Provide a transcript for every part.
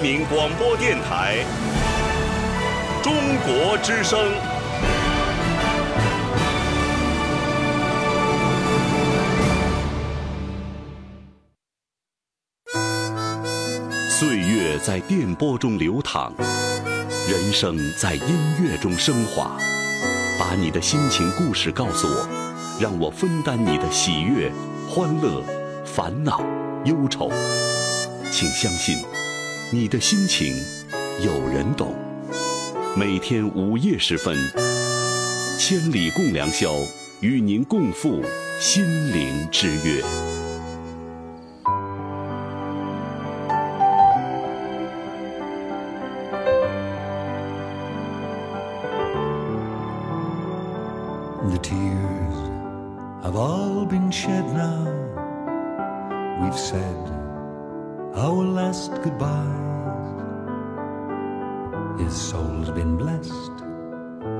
民广播电台。中国之声。岁月在电波中流淌，人生在音乐中升华。把你的心情故事告诉我，让我分担你的喜悦、欢乐、烦恼、忧愁。请相信，你的心情有人懂。每天午夜时分千里共良宵与您共赴心灵之约。The tears have all been shed now. We've said our last goodbyes. His soul's been blessed,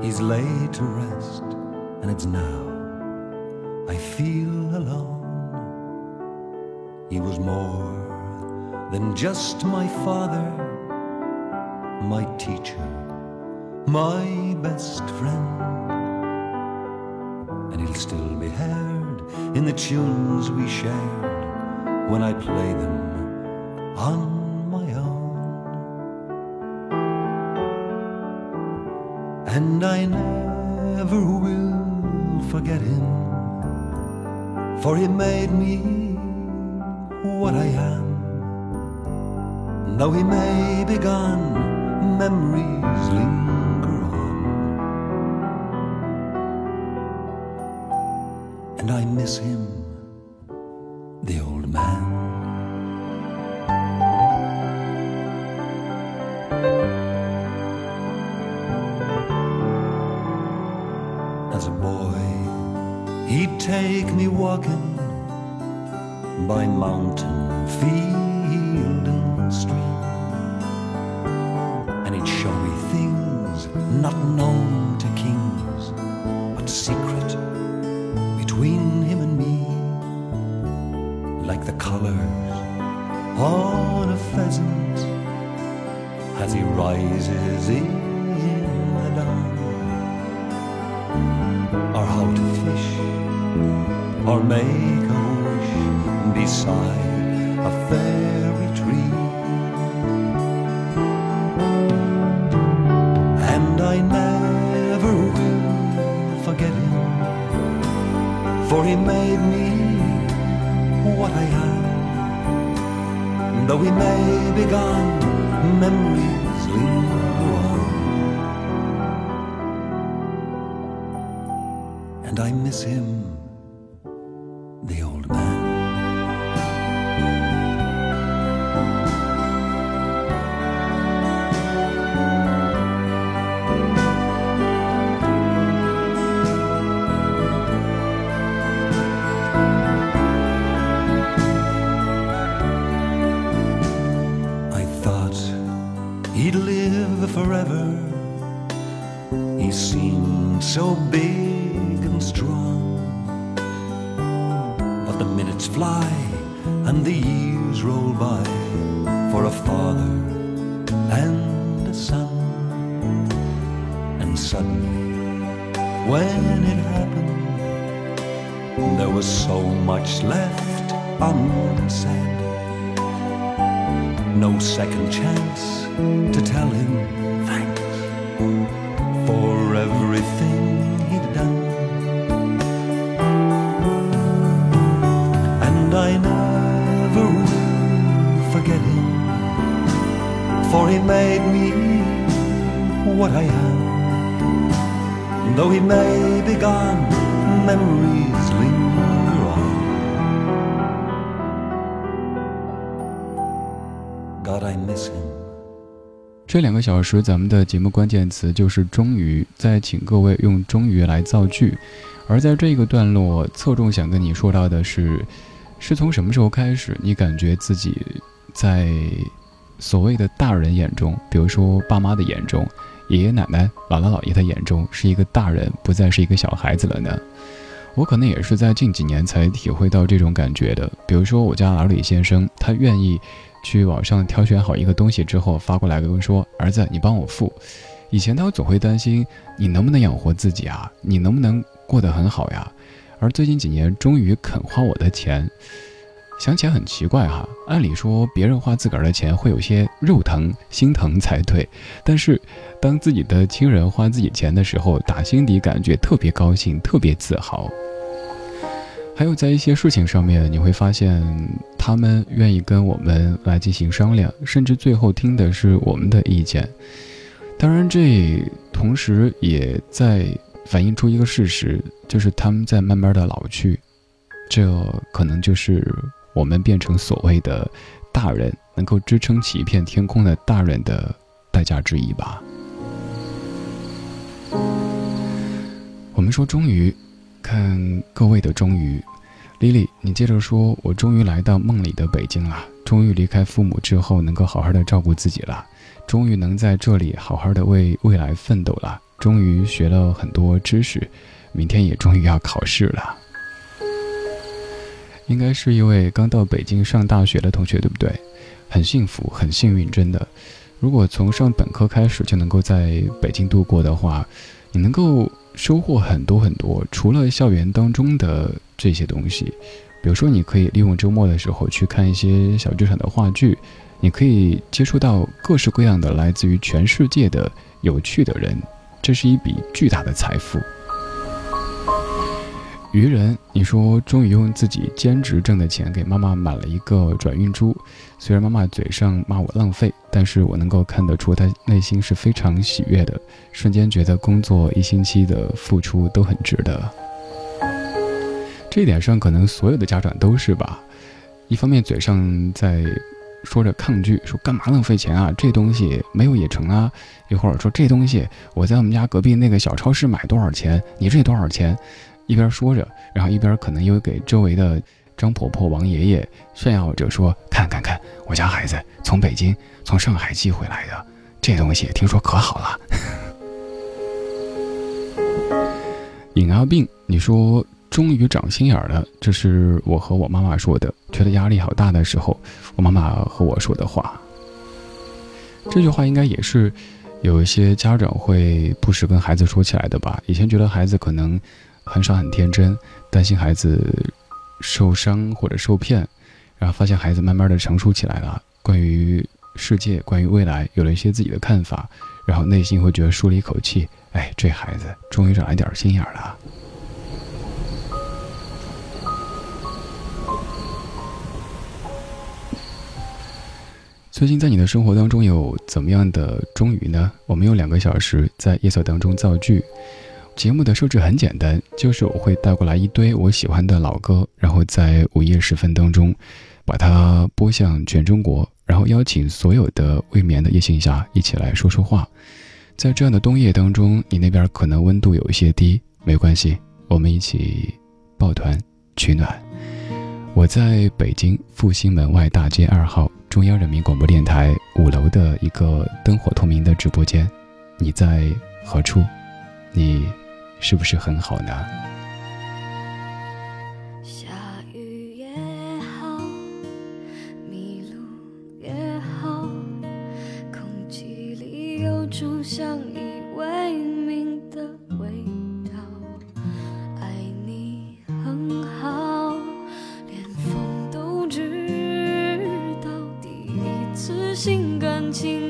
he's laid to rest, and it's now I feel alone. He was more than just my father, my teacher, my best friend. And he'll still be heard in the tunes we shared when I play them on my own. And I never will forget him, for he made me what I am. Though he may be gone, memories linger on. And I miss him, the old man. Take me walking by mountain, field, and stream. And he'd show me things not known to kings, but secret between him and me, like the colors on a pheasant as he rises in or make a wish beside a fairy tree. And I never will forget him, for he made me what I am. Though he may be gone, memories linger on. And I miss him, when it happened, there was so much left unsaid. No second chance to tell him thanks for everything he'd done. And I never will forget him, for he made me what I am. Though he may be gone, memories linger on. God, I miss him. 这两个小时，咱们的节目关键词就是“终于”。再请各位用“终于”来造句。而在这个段落，侧重想跟你说到的是：是从什么时候开始，你感觉自己在所谓的大人眼中，比如说爸妈的眼中？爷爷奶奶、姥姥姥爷的眼中是一个大人，不再是一个小孩子了呢。我可能也是在近几年才体会到这种感觉的。比如说，我家老李先生，他愿意去网上挑选好一个东西之后发过来跟我说：“儿子，你帮我付。”以前他总会担心你能不能养活自己啊，你能不能过得很好呀。而最近几年，终于肯花我的钱。想起来很奇怪哈，按理说别人花自个儿的钱会有些肉疼、心疼才对，但是当自己的亲人花自己钱的时候，打心底感觉特别高兴、特别自豪。还有在一些事情上面，你会发现他们愿意跟我们来进行商量，甚至最后听的是我们的意见。当然，这同时也在反映出一个事实，就是他们在慢慢的老去，这可能就是。我们变成所谓的大人，能够支撑起一片天空的大人的代价之一吧。我们说终于，看各位的终于，Lily，你接着说，我终于来到梦里的北京了，终于离开父母之后，能够好好的照顾自己了，终于能在这里好好的为未来奋斗了，终于学了很多知识，明天也终于要考试了。应该是一位刚到北京上大学的同学，对不对？很幸福，很幸运，真的。如果从上本科开始就能够在北京度过的话，你能够收获很多很多。除了校园当中的这些东西，比如说，你可以利用周末的时候去看一些小剧场的话剧，你可以接触到各式各样的来自于全世界的有趣的人，这是一笔巨大的财富。愚人，你说终于用自己兼职挣的钱给妈妈买了一个转运珠，虽然妈妈嘴上骂我浪费，但是我能够看得出她内心是非常喜悦的，瞬间觉得工作一星期的付出都很值得。这一点上，可能所有的家长都是吧，一方面嘴上在说着抗拒，说干嘛浪费钱啊，这东西没有也成啊，一会儿说这东西我在我们家隔壁那个小超市买多少钱，你这多少钱？一边说着，然后一边可能又给周围的张婆婆、王爷爷炫耀着说：“看看看，我家孩子从北京、从上海寄回来的这东西，听说可好了。”尹阿病，你说终于长心眼了，这是我和我妈妈说的。觉得压力好大的时候，我妈妈和我说的话。这句话应该也是有一些家长会不时跟孩子说起来的吧？以前觉得孩子可能。很少很天真，担心孩子受伤或者受骗，然后发现孩子慢慢的成熟起来了，关于世界，关于未来，有了一些自己的看法，然后内心会觉得舒了一口气，哎，这孩子终于长了一点心眼了。最近在你的生活当中有怎么样的终于呢？我们用两个小时在夜色当中造句。节目的设置很简单，就是我会带过来一堆我喜欢的老歌，然后在午夜时分当中，把它播向全中国，然后邀请所有的未眠的夜行侠一起来说说话。在这样的冬夜当中，你那边可能温度有一些低，没关系，我们一起抱团取暖。我在北京复兴门外大街二号中央人民广播电台五楼的一个灯火通明的直播间，你在何处？你？是不是很好呢？下雨也好，迷路也好，空气里有种相依为命的味道。爱你很好，连风都知道，第一次心甘情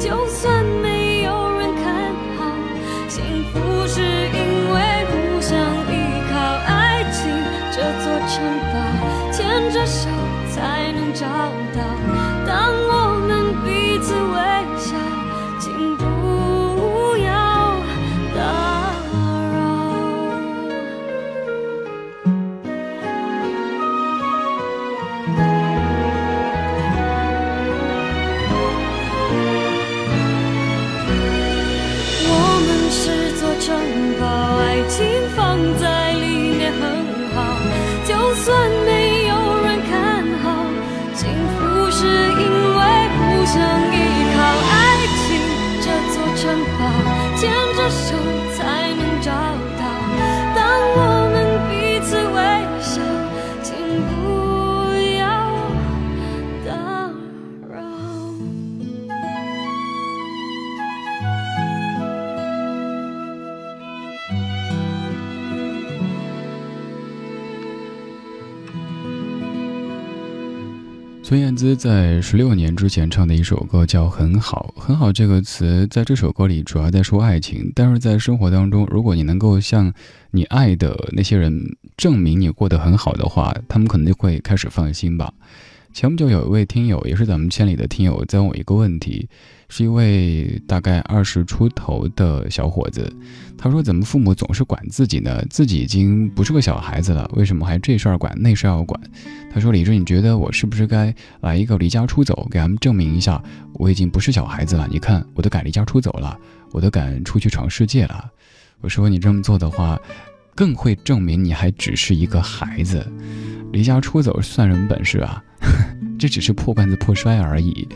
就算没有人看好，幸福是因为互相依靠。爱情这座城堡，牵着手才能找到。当我们彼此在十六年之前唱的一首歌叫《很好》，很好这个词在这首歌里主要在说爱情，但是在生活当中，如果你能够向你爱的那些人证明你过得很好的话，他们可能就会开始放心吧。前不久有一位听友，也是咱们千里的听友，在问我一个问题，是一位大概二十出头的小伙子，他说：“怎么父母总是管自己呢？自己已经不是个小孩子了，为什么还这事儿管那事儿要管？”他说：“李志，你觉得我是不是该来一个离家出走，给他们证明一下我已经不是小孩子了？你看，我都敢离家出走了，我都敢出去闯世界了。”我说：“你这么做的话，更会证明你还只是一个孩子。离家出走算什么本事啊？这只是破罐子破摔而已。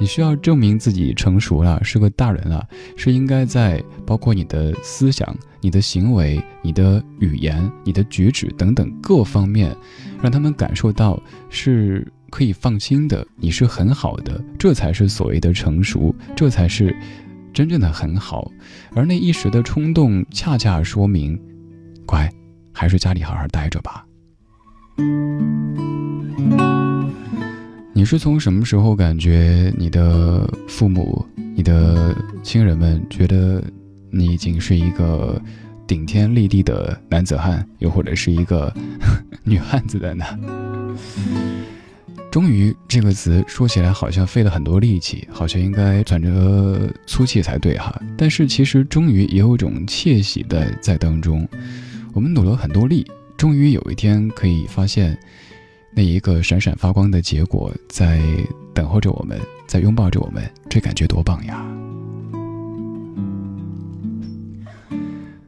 你需要证明自己成熟了，是个大人了，是应该在包括你的思想、你的行为、你的语言、你的举止等等各方面，让他们感受到是可以放心的，你是很好的，这才是所谓的成熟，这才是真正的很好。而那一时的冲动，恰恰说明，乖，还是家里好好待着吧。你是从什么时候感觉你的父母、你的亲人们觉得你已经是一个顶天立地的男子汉，又或者是一个 女汉子的呢？终于这个词说起来好像费了很多力气，好像应该喘着粗气才对哈。但是其实终于也有种窃喜的在当中。我们努了很多力，终于有一天可以发现。那一个闪闪发光的结果，在等候着我们，在拥抱着我们，这感觉多棒呀！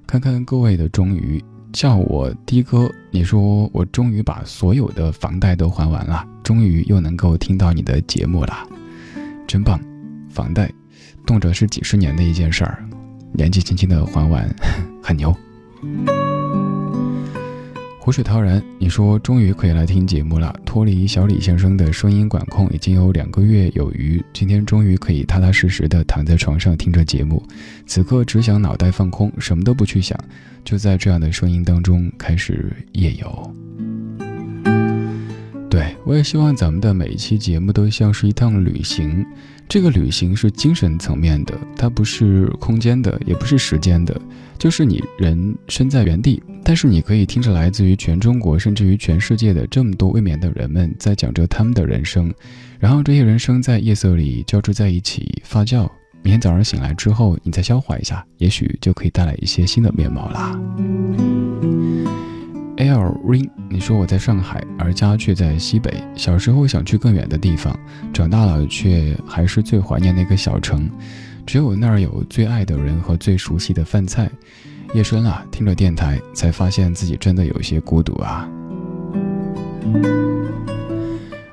看看各位的终于，叫我的哥，你说我终于把所有的房贷都还完了，终于又能够听到你的节目了，真棒！房贷，动辄是几十年的一件事儿，年纪轻轻的还完，很牛。湖水陶然，你说终于可以来听节目了，脱离小李先生的声音管控已经有两个月有余，今天终于可以踏踏实实的躺在床上听着节目，此刻只想脑袋放空，什么都不去想，就在这样的声音当中开始夜游。对我也希望咱们的每一期节目都像是一趟旅行，这个旅行是精神层面的，它不是空间的，也不是时间的。就是你人身在原地，但是你可以听着来自于全中国甚至于全世界的这么多未眠的人们在讲着他们的人生，然后这些人生在夜色里交织在一起发酵。明天早上醒来之后，你再消化一下，也许就可以带来一些新的面貌啦。L ring，你说我在上海，而家却在西北。小时候想去更远的地方，长大了却还是最怀念那个小城。只有那儿有最爱的人和最熟悉的饭菜。夜深了，听着电台，才发现自己真的有些孤独啊。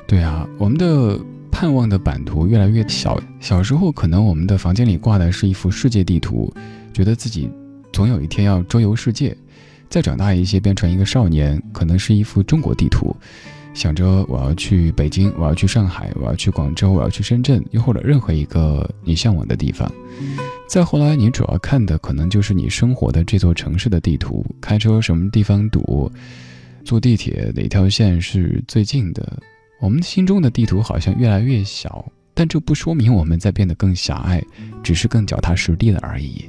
对啊，我们的盼望的版图越来越小。小时候，可能我们的房间里挂的是一幅世界地图，觉得自己总有一天要周游世界。再长大一些，变成一个少年，可能是一幅中国地图。想着我要去北京，我要去上海，我要去广州，我要去深圳，又或者任何一个你向往的地方。再后来，你主要看的可能就是你生活的这座城市的地图，开车什么地方堵，坐地铁哪条线是最近的。我们心中的地图好像越来越小，但这不说明我们在变得更狭隘，只是更脚踏实地了而已。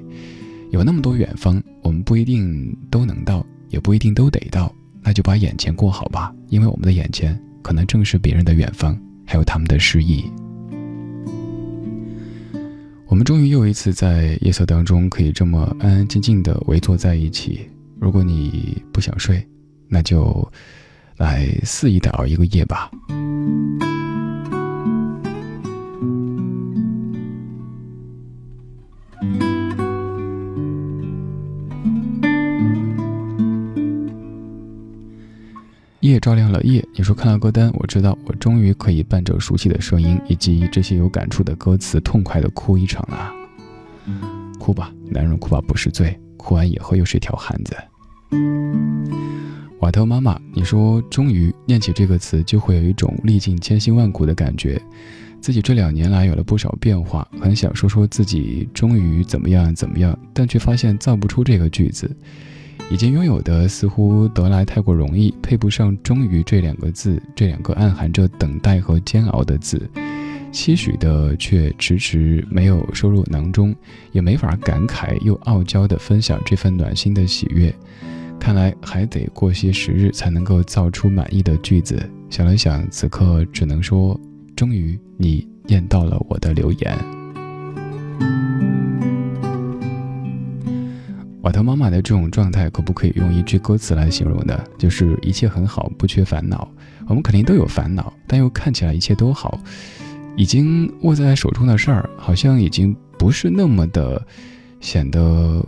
有那么多远方，我们不一定都能到，也不一定都得到。那就把眼前过好吧，因为我们的眼前可能正是别人的远方，还有他们的诗意。我们终于又一次在夜色当中可以这么安安静静的围坐在一起。如果你不想睡，那就来肆意的熬一个夜吧。夜照亮了夜，你说看了歌单，我知道我终于可以伴着熟悉的声音以及这些有感触的歌词，痛快的哭一场了。哭吧，男人哭吧不是罪，哭完以后又是条汉子。瓦特妈妈，你说终于念起这个词，就会有一种历尽千辛万苦的感觉。自己这两年来有了不少变化，很想说说自己终于怎么样怎么样，但却发现造不出这个句子。已经拥有的似乎得来太过容易，配不上“终于”这两个字，这两个暗含着等待和煎熬的字。期许的却迟迟没有收入囊中，也没法感慨又傲娇地分享这份暖心的喜悦。看来还得过些时日才能够造出满意的句子。想了想，此刻只能说：终于，你念到了我的留言。瓦特妈妈的这种状态，可不可以用一句歌词来形容呢？就是一切很好，不缺烦恼。我们肯定都有烦恼，但又看起来一切都好。已经握在手中的事儿，好像已经不是那么的显得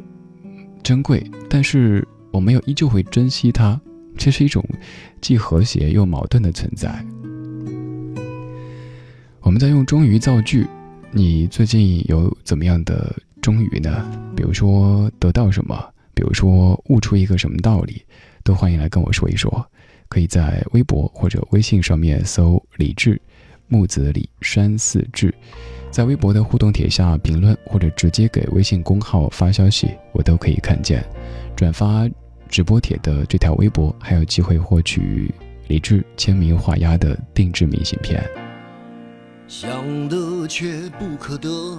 珍贵，但是我们又依旧会珍惜它。这是一种既和谐又矛盾的存在。我们在用“终于”造句，你最近有怎么样的？终于呢，比如说得到什么，比如说悟出一个什么道理，都欢迎来跟我说一说。可以在微博或者微信上面搜“李志木子李山寺志”，在微博的互动帖下评论，或者直接给微信公号发消息，我都可以看见。转发直播帖的这条微博，还有机会获取李志签名画押的定制明信片。想得却不可得。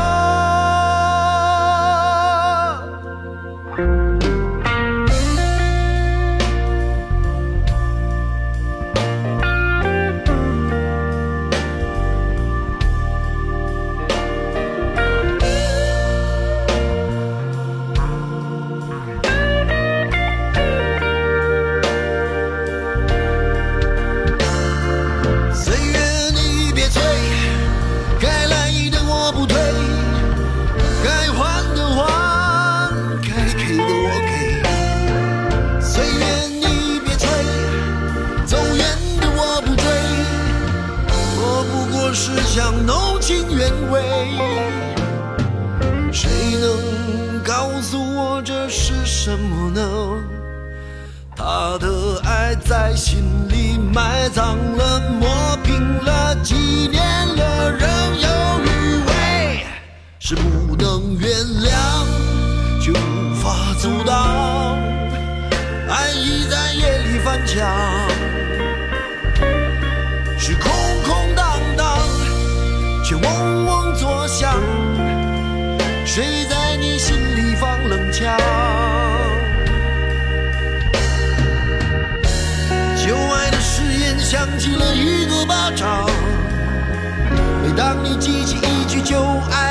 是空空荡荡却嗡嗡作响。谁在你心里放冷枪？旧爱的誓言响起了一个巴掌每当你记起一句旧爱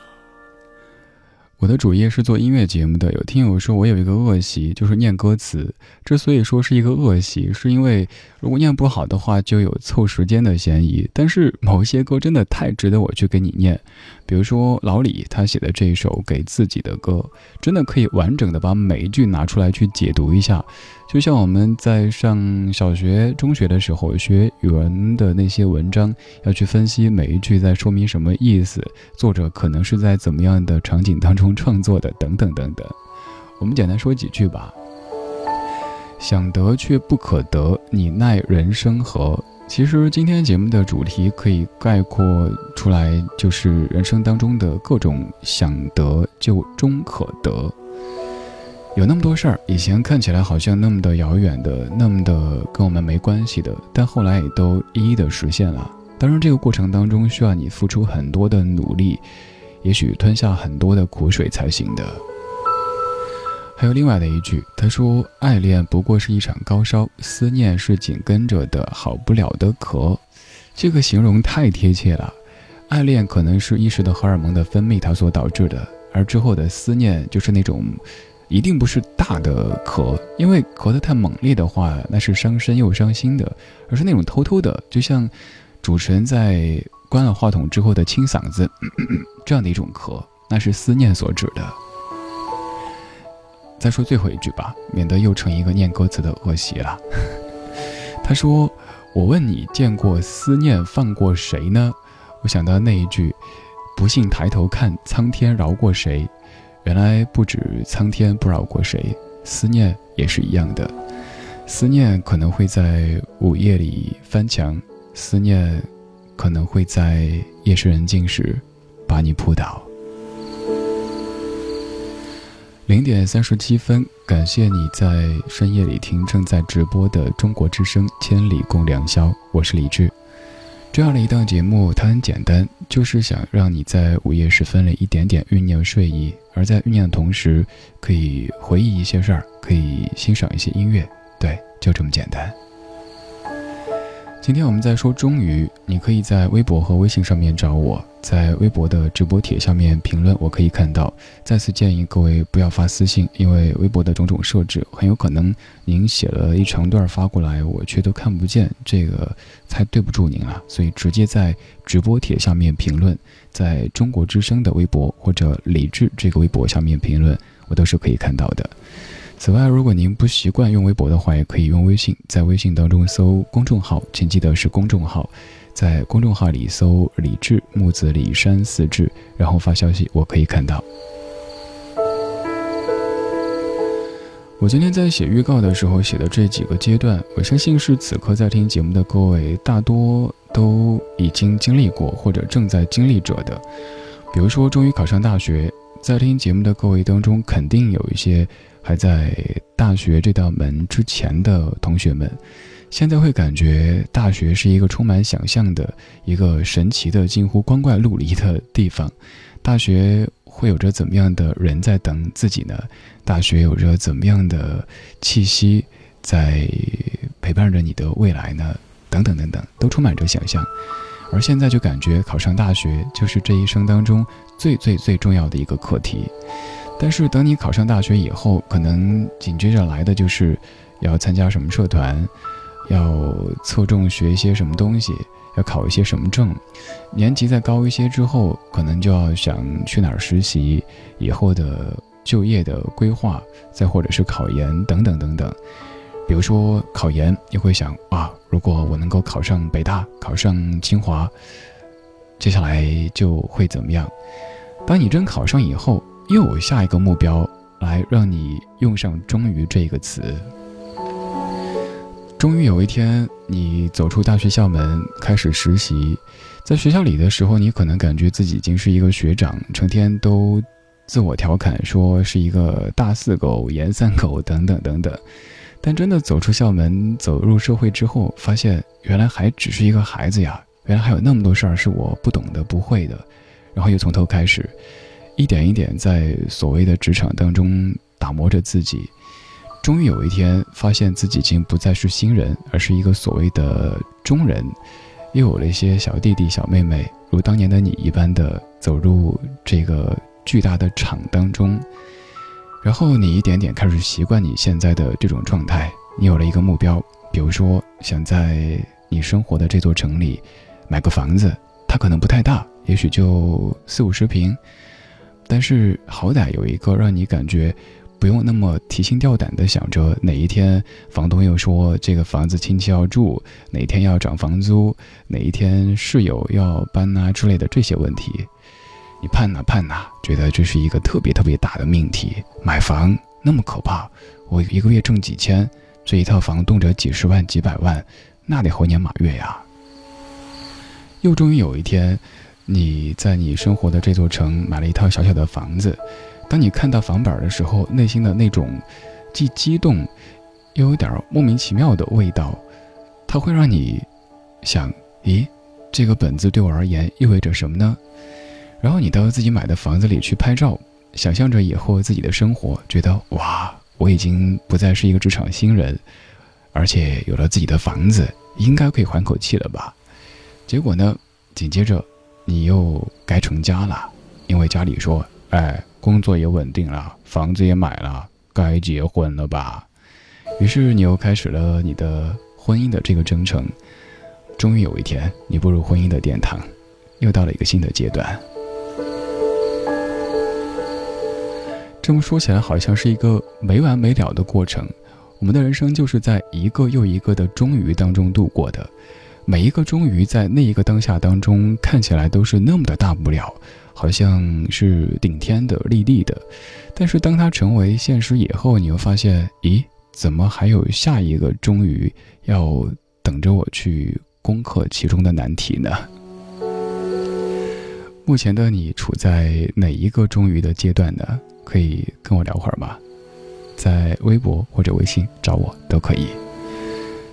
我的主业是做音乐节目的，有听友说我有一个恶习，就是念歌词。之所以说是一个恶习，是因为如果念不好的话，就有凑时间的嫌疑。但是某些歌真的太值得我去给你念。比如说老李他写的这一首给自己的歌，真的可以完整的把每一句拿出来去解读一下，就像我们在上小学、中学的时候学语文的那些文章，要去分析每一句在说明什么意思，作者可能是在怎么样的场景当中创作的，等等等等。我们简单说几句吧。想得却不可得，你奈人生何？其实今天节目的主题可以概括出来，就是人生当中的各种想得就终可得。有那么多事儿，以前看起来好像那么的遥远的，那么的跟我们没关系的，但后来也都一一的实现了。当然，这个过程当中需要你付出很多的努力，也许吞下很多的苦水才行的。还有另外的一句，他说：“爱恋不过是一场高烧，思念是紧跟着的好不了的咳。”这个形容太贴切了。爱恋可能是一时的荷尔蒙的分泌，它所导致的，而之后的思念就是那种，一定不是大的咳，因为咳得太猛烈的话，那是伤身又伤心的，而是那种偷偷的，就像主持人在关了话筒之后的清嗓子 这样的一种咳，那是思念所指的。再说最后一句吧，免得又成一个念歌词的恶习了。他说：“我问你，见过思念放过谁呢？”我想到那一句：“不信抬头看，苍天饶过谁？”原来不止苍天不饶过谁，思念也是一样的。思念可能会在午夜里翻墙，思念可能会在夜深人静时把你扑倒。零点三十七分，感谢你在深夜里听正在直播的中国之声《千里共良宵》，我是李志。这样的一档节目，它很简单，就是想让你在午夜时分里一点点酝酿睡意，而在酝酿的同时，可以回忆一些事儿，可以欣赏一些音乐。对，就这么简单。今天我们在说终于，你可以在微博和微信上面找我，在微博的直播帖下面评论，我可以看到。再次建议各位不要发私信，因为微博的种种设置，很有可能您写了一长段发过来，我却都看不见，这个太对不住您了。所以直接在直播帖下面评论，在中国之声的微博或者李智这个微博下面评论，我都是可以看到的。此外，如果您不习惯用微博的话，也可以用微信，在微信当中搜公众号，请记得是公众号，在公众号里搜“李志木子李山四志”，然后发消息，我可以看到。我今天在写预告的时候写的这几个阶段，我相信是此刻在听节目的各位大多都已经经历过或者正在经历着的。比如说，终于考上大学，在听节目的各位当中，肯定有一些。还在大学这道门之前的同学们，现在会感觉大学是一个充满想象的一个神奇的、近乎光怪陆离的地方。大学会有着怎么样的人在等自己呢？大学有着怎么样的气息在陪伴着你的未来呢？等等等等，都充满着想象。而现在就感觉考上大学就是这一生当中最最最重要的一个课题。但是等你考上大学以后，可能紧接着来的就是，要参加什么社团，要侧重学一些什么东西，要考一些什么证。年级再高一些之后，可能就要想去哪儿实习，以后的就业的规划，再或者是考研等等等等。比如说考研，你会想啊，如果我能够考上北大，考上清华，接下来就会怎么样？当你真考上以后。又有下一个目标来让你用上“终于”这个词。终于有一天，你走出大学校门，开始实习。在学校里的时候，你可能感觉自己已经是一个学长，成天都自我调侃说是一个大四狗、研三狗等等等等。但真的走出校门，走入社会之后，发现原来还只是一个孩子呀！原来还有那么多事儿是我不懂的、不会的，然后又从头开始。一点一点在所谓的职场当中打磨着自己，终于有一天发现自己已经不再是新人，而是一个所谓的中人，又有了一些小弟弟小妹妹，如当年的你一般的走入这个巨大的场当中，然后你一点点开始习惯你现在的这种状态，你有了一个目标，比如说想在你生活的这座城里买个房子，它可能不太大，也许就四五十平。但是好歹有一个让你感觉不用那么提心吊胆的想着哪一天房东又说这个房子亲戚要住，哪一天要涨房租，哪一天室友要搬啊之类的这些问题，你盼呐盼呐，觉得这是一个特别特别大的命题。买房那么可怕，我一个月挣几千，这一套房动辄几十万几百万，那得猴年马月呀。又终于有一天。你在你生活的这座城买了一套小小的房子，当你看到房本的时候，内心的那种既激动又有点莫名其妙的味道，它会让你想：咦，这个本子对我而言意味着什么呢？然后你到自己买的房子里去拍照，想象着以后自己的生活，觉得哇，我已经不再是一个职场新人，而且有了自己的房子，应该可以缓口气了吧？结果呢，紧接着。你又该成家了，因为家里说：“哎，工作也稳定了，房子也买了，该结婚了吧？”于是你又开始了你的婚姻的这个征程。终于有一天，你步入婚姻的殿堂，又到了一个新的阶段。这么说起来，好像是一个没完没了的过程。我们的人生就是在一个又一个的终于当中度过的，每一个终于在那一个当下当中看起来都是那么的大不了，好像是顶天的、立地的，但是当它成为现实以后，你又发现，咦，怎么还有下一个终于要等着我去攻克其中的难题呢？目前的你处在哪一个终于的阶段呢？可以跟我聊会儿吗？在微博或者微信找我都可以。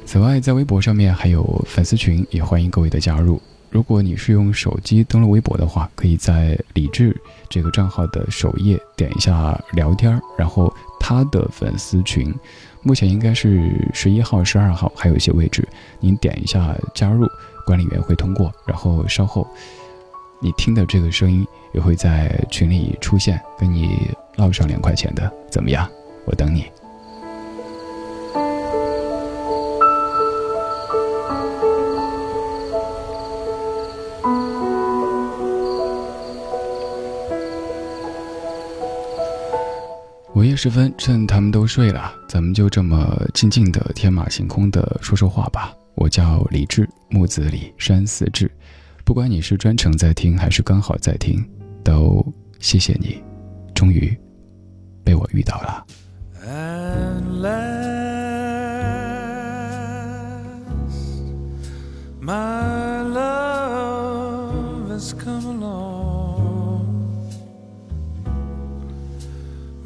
此外，在微博上面还有粉丝群，也欢迎各位的加入。如果你是用手机登录微博的话，可以在李志这个账号的首页点一下聊天，然后他的粉丝群，目前应该是十一号、十二号还有一些位置，您点一下加入，管理员会通过，然后稍后。你听的这个声音也会在群里出现，跟你唠上两块钱的，怎么样？我等你。午夜时分，趁他们都睡了，咱们就这么静静的、天马行空的说说话吧。我叫李志，木子李，山寺志。不管你是专程在听还是刚好在听，都谢谢你，终于被我遇到了。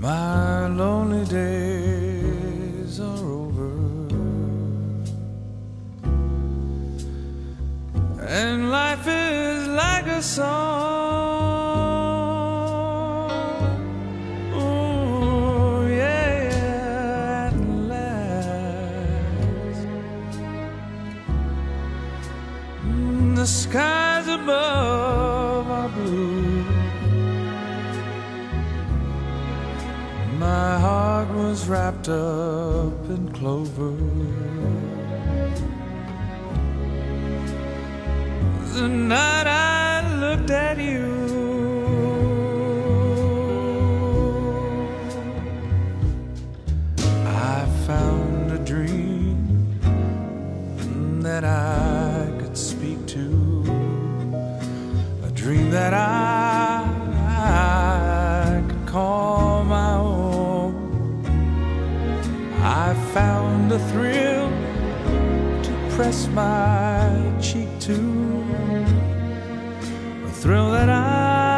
My lonely days are over, and life is like a song. Ooh, yeah, at last. The skies above wrapped up in clover. The night I looked at you, a thrill to press my cheek to, a thrill that I've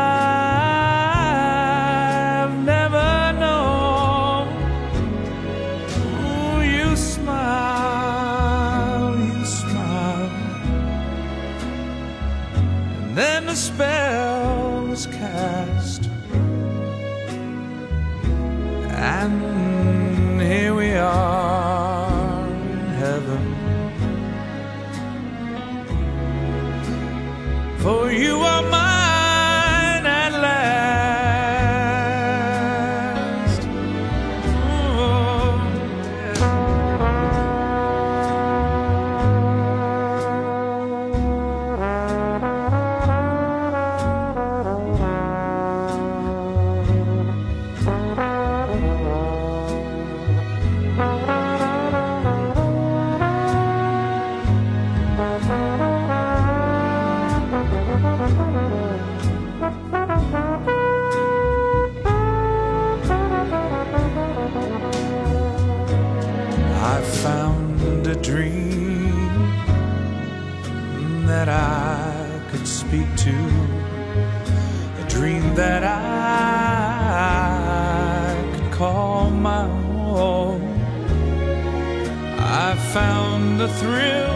found the thrill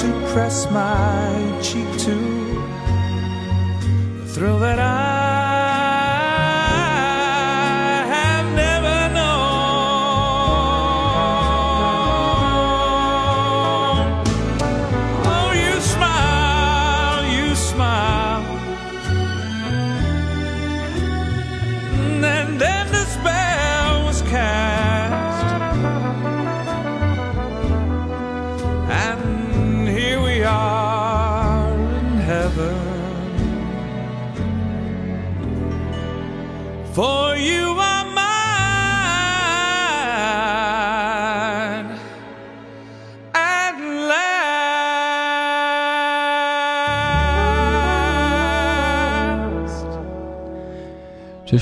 to press my cheek to. The thrill that I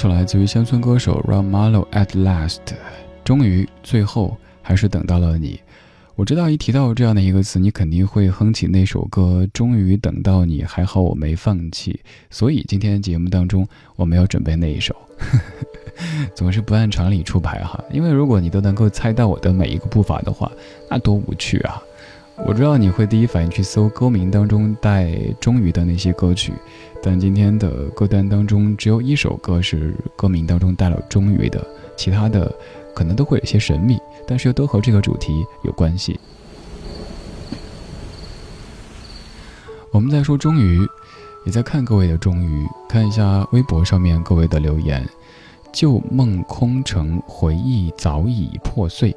来自于乡村歌手 Ron Marlow at last，终于最后还是等到了你。我知道一提到这样的一个词，你肯定会哼起那首歌《终于等到你》，还好我没放弃。所以今天节目当中我没有准备那一首，总是不按常理出牌哈。因为如果你都能够猜到我的每一个步伐的话，那多无趣啊！我知道你会第一反应去搜歌名当中带“终于”的那些歌曲，但今天的歌单当中只有一首歌是歌名当中带了“终于”的，其他的可能都会有些神秘，但是又都和这个主题有关系。我们在说“终于”，也在看各位的“终于”，看一下微博上面各位的留言：“旧梦空城，回忆早已破碎。”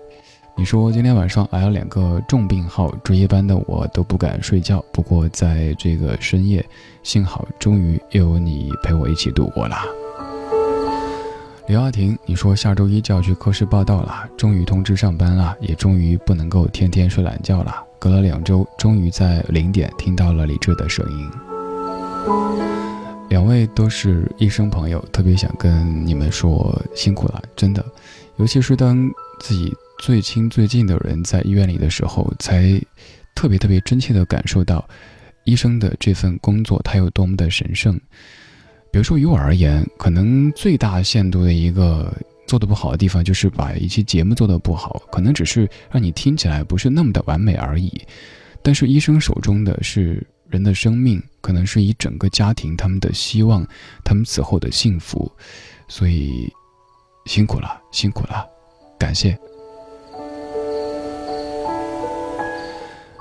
你说今天晚上来了两个重病号，值夜班的我都不敢睡觉。不过在这个深夜，幸好终于又有你陪我一起度过了。刘亚婷，你说下周一就要去科室报道了，终于通知上班了，也终于不能够天天睡懒觉了。隔了两周，终于在零点听到了李志的声音。两位都是医生朋友，特别想跟你们说辛苦了，真的，尤其是当自己。最亲最近的人在医院里的时候，才特别特别真切地感受到医生的这份工作他有多么的神圣。比如说，于我而言，可能最大限度的一个做的不好的地方，就是把一期节目做得不好，可能只是让你听起来不是那么的完美而已。但是医生手中的是人的生命，可能是以整个家庭他们的希望，他们此后的幸福，所以辛苦了，辛苦了，感谢。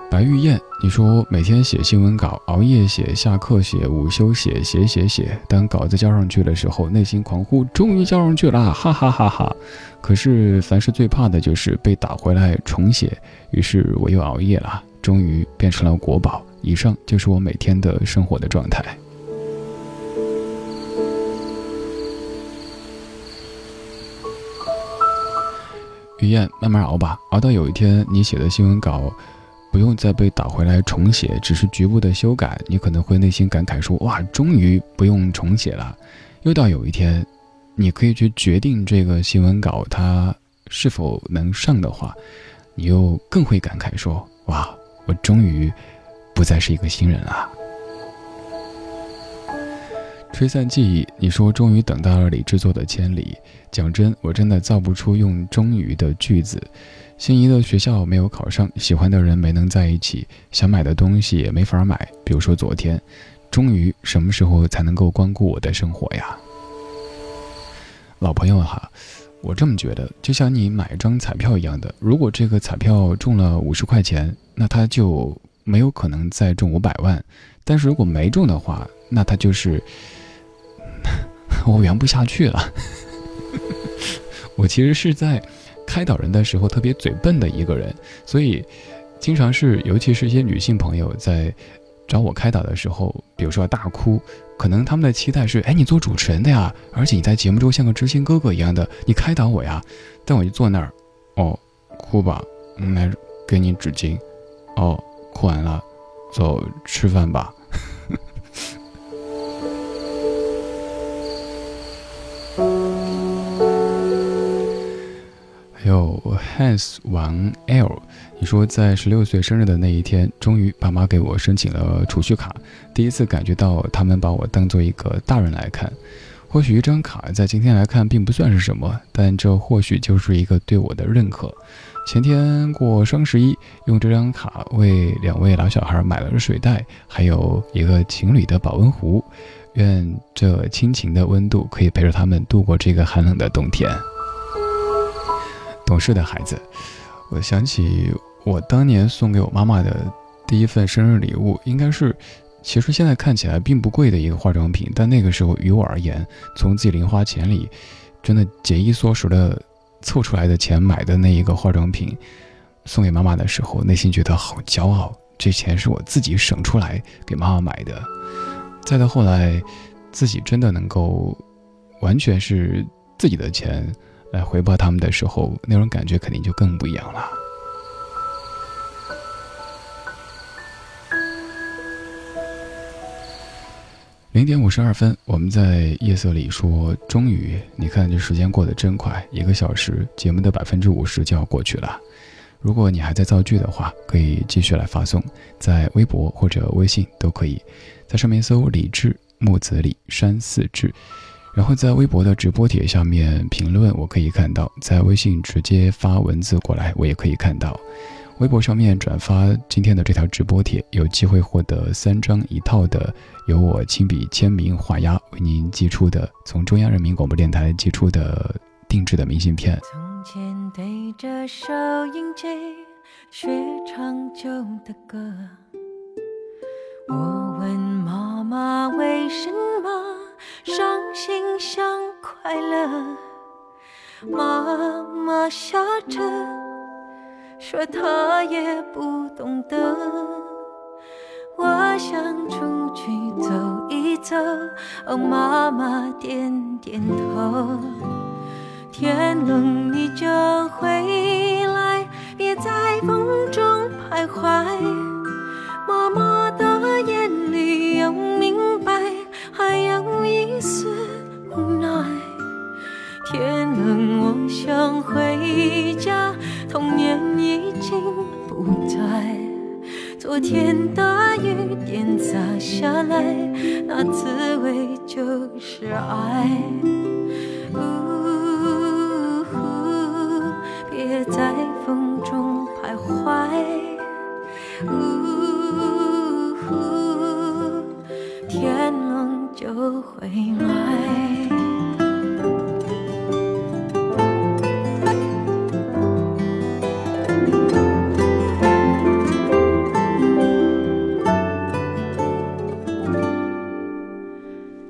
白玉燕，你说每天写新闻稿，熬夜写，下课写，午休写，写写写。当稿子交上去的时候，内心狂呼：“终于交上去了！”哈哈哈哈。可是凡事最怕的就是被打回来重写，于是我又熬夜了，终于变成了国宝。以上就是我每天的生活的状态。慢慢熬吧，熬到有一天你写的新闻稿。不用再被打回来重写，只是局部的修改，你可能会内心感慨说：“哇，终于不用重写了。”又到有一天，你可以去决定这个新闻稿它是否能上的话，你又更会感慨说：“哇，我终于不再是一个新人了。”吹散记忆，你说终于等到了李制作的千里。讲真，我真的造不出用“终于”的句子。心仪的学校没有考上，喜欢的人没能在一起，想买的东西也没法买。比如说昨天，终于什么时候才能够光顾我的生活呀？老朋友哈，我这么觉得，就像你买一张彩票一样的，如果这个彩票中了五十块钱，那它就没有可能再中五百万；但是如果没中的话，那它就是我圆不下去了。我其实是在。开导人的时候特别嘴笨的一个人，所以经常是，尤其是一些女性朋友在找我开导的时候，比如说大哭，可能他们的期待是：哎，你做主持人的呀，而且你在节目中像个知心哥哥一样的，你开导我呀。但我就坐那儿，哦，哭吧，来给你纸巾，哦，哭完了，走吃饭吧。有 Hans 王 L，你说在十六岁生日的那一天，终于爸妈给我申请了储蓄卡，第一次感觉到他们把我当做一个大人来看。或许一张卡在今天来看并不算是什么，但这或许就是一个对我的认可。前天过双十一，用这张卡为两位老小孩买了热水袋，还有一个情侣的保温壶。愿这亲情的温度可以陪着他们度过这个寒冷的冬天。懂事的孩子，我想起我当年送给我妈妈的第一份生日礼物，应该是，其实现在看起来并不贵的一个化妆品，但那个时候于我而言，从自己零花钱里，真的节衣缩食的凑出来的钱买的那一个化妆品，送给妈妈的时候，内心觉得好骄傲，这钱是我自己省出来给妈妈买的。再到后来，自己真的能够完全是自己的钱。来回报他们的时候，那种感觉肯定就更不一样了。零点五十二分，我们在夜色里说：“终于，你看这时间过得真快，一个小时，节目的百分之五十就要过去了。如果你还在造句的话，可以继续来发送，在微博或者微信都可以，在上面搜‘李志木子李山寺志’，然后在微博的直播帖下面评论，我可以看到；在微信直接发文字过来，我也可以看到。”微博上面转发今天的这条直播帖，有机会获得三张一套的由我亲笔签名画押为您寄出的，从中央人民广播电台寄出的定制的明信片。从前对着收音机学唱旧的歌，我问妈妈为什么伤心像快乐，妈妈笑着。说她也不懂得，我想出去走一走，哦，妈妈点点头。天冷你就回来，别在风中徘徊。妈妈的丝无奈。天冷我想回家。童年已经不在，昨天大雨点洒下来，那滋味就是爱。呜呼，别在风中徘徊。呜回来。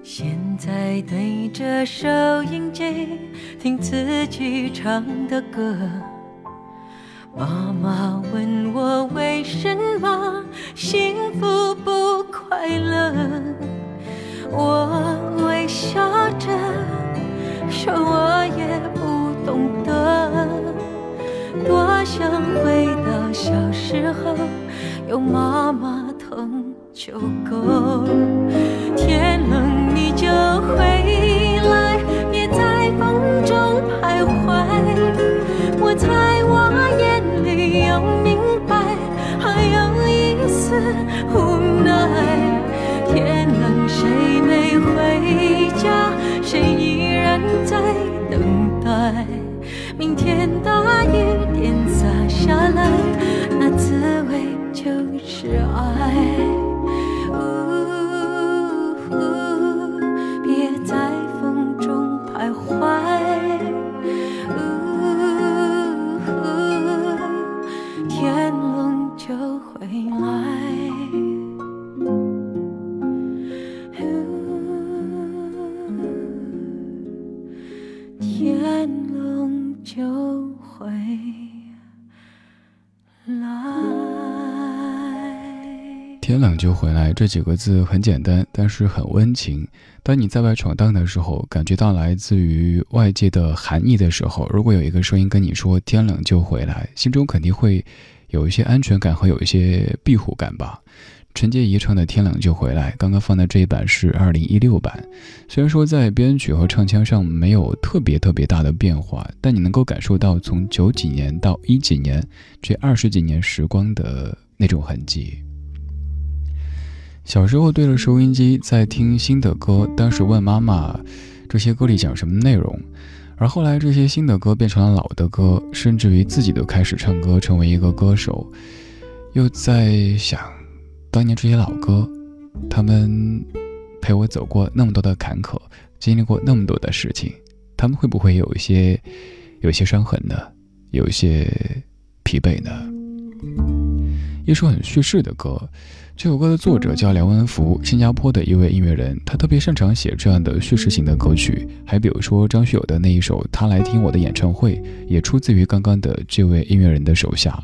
现在对着收音机听自己唱的歌，就回来这几个字很简单，但是很温情。当你在外闯荡的时候，感觉到来自于外界的寒意的时候，如果有一个声音跟你说“天冷就回来”，心中肯定会有一些安全感和有一些庇护感吧。陈洁仪唱的《天冷就回来》，刚刚放的这一版是二零一六版。虽然说在编曲和唱腔上没有特别特别大的变化，但你能够感受到从九几年到一几年这二十几年时光的那种痕迹。小时候对着收音机在听新的歌，当时问妈妈，这些歌里讲什么内容？而后来这些新的歌变成了老的歌，甚至于自己都开始唱歌，成为一个歌手。又在想，当年这些老歌，他们陪我走过那么多的坎坷，经历过那么多的事情，他们会不会有一些有些伤痕呢？有一些疲惫呢？一首很叙事的歌。这首歌的作者叫梁文福，新加坡的一位音乐人，他特别擅长写这样的叙事型的歌曲。还比如说张学友的那一首《他来听我的演唱会》，也出自于刚刚的这位音乐人的手下。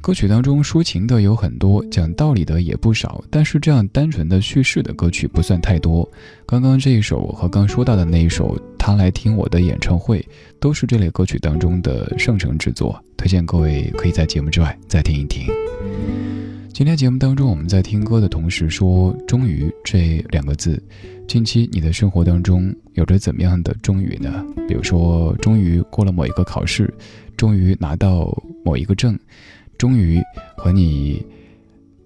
歌曲当中抒情的有很多，讲道理的也不少，但是这样单纯的叙事的歌曲不算太多。刚刚这一首和刚说到的那一首《他来听我的演唱会》，都是这类歌曲当中的上乘之作，推荐各位可以在节目之外再听一听。今天节目当中，我们在听歌的同时说“终于”这两个字。近期你的生活当中有着怎么样的“终于”呢？比如说，终于过了某一个考试，终于拿到某一个证，终于和你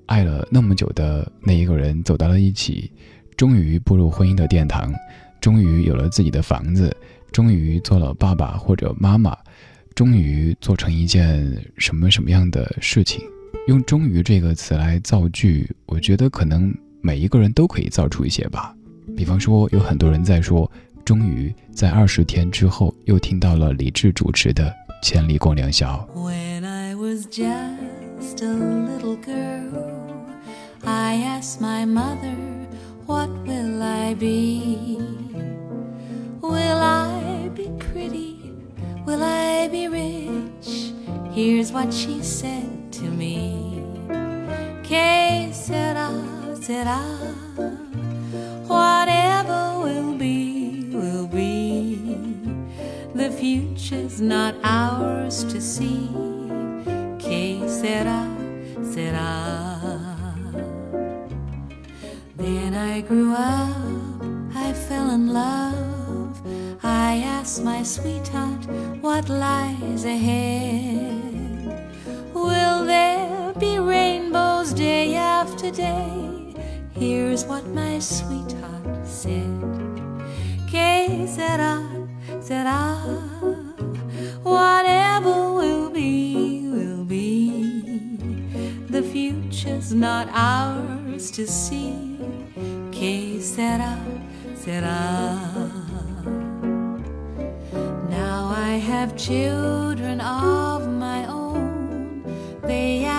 爱了那么久的那一个人走到了一起，终于步入婚姻的殿堂，终于有了自己的房子，终于做了爸爸或者妈妈，终于做成一件什么什么样的事情。用“终于”这个词来造句，我觉得可能每一个人都可以造出一些吧。比方说，有很多人在说，终于在二十天之后又听到了李志主持的《千里共良宵》。Here's what she said to me. Que sera, sera. Whatever will be, will be. The future's not ours to see. Que sera, sera. Then I grew up, I fell in love. I asked my sweetheart what lies ahead. Be rainbows day after day? Here's what my sweetheart said. Que sera, sera. Whatever will be, will be. The future's not ours to see. Que sera, sera. Now I have children of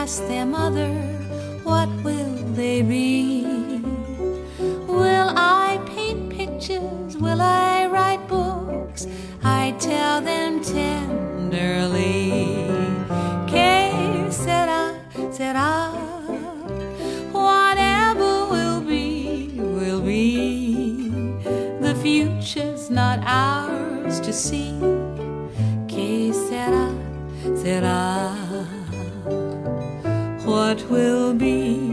ask their mother, what will they be? Will I paint pictures? Will I write books? I tell them tenderly. Que sera, sera. Whatever will be, will be. The future's not ours to see. Que sera, sera what will be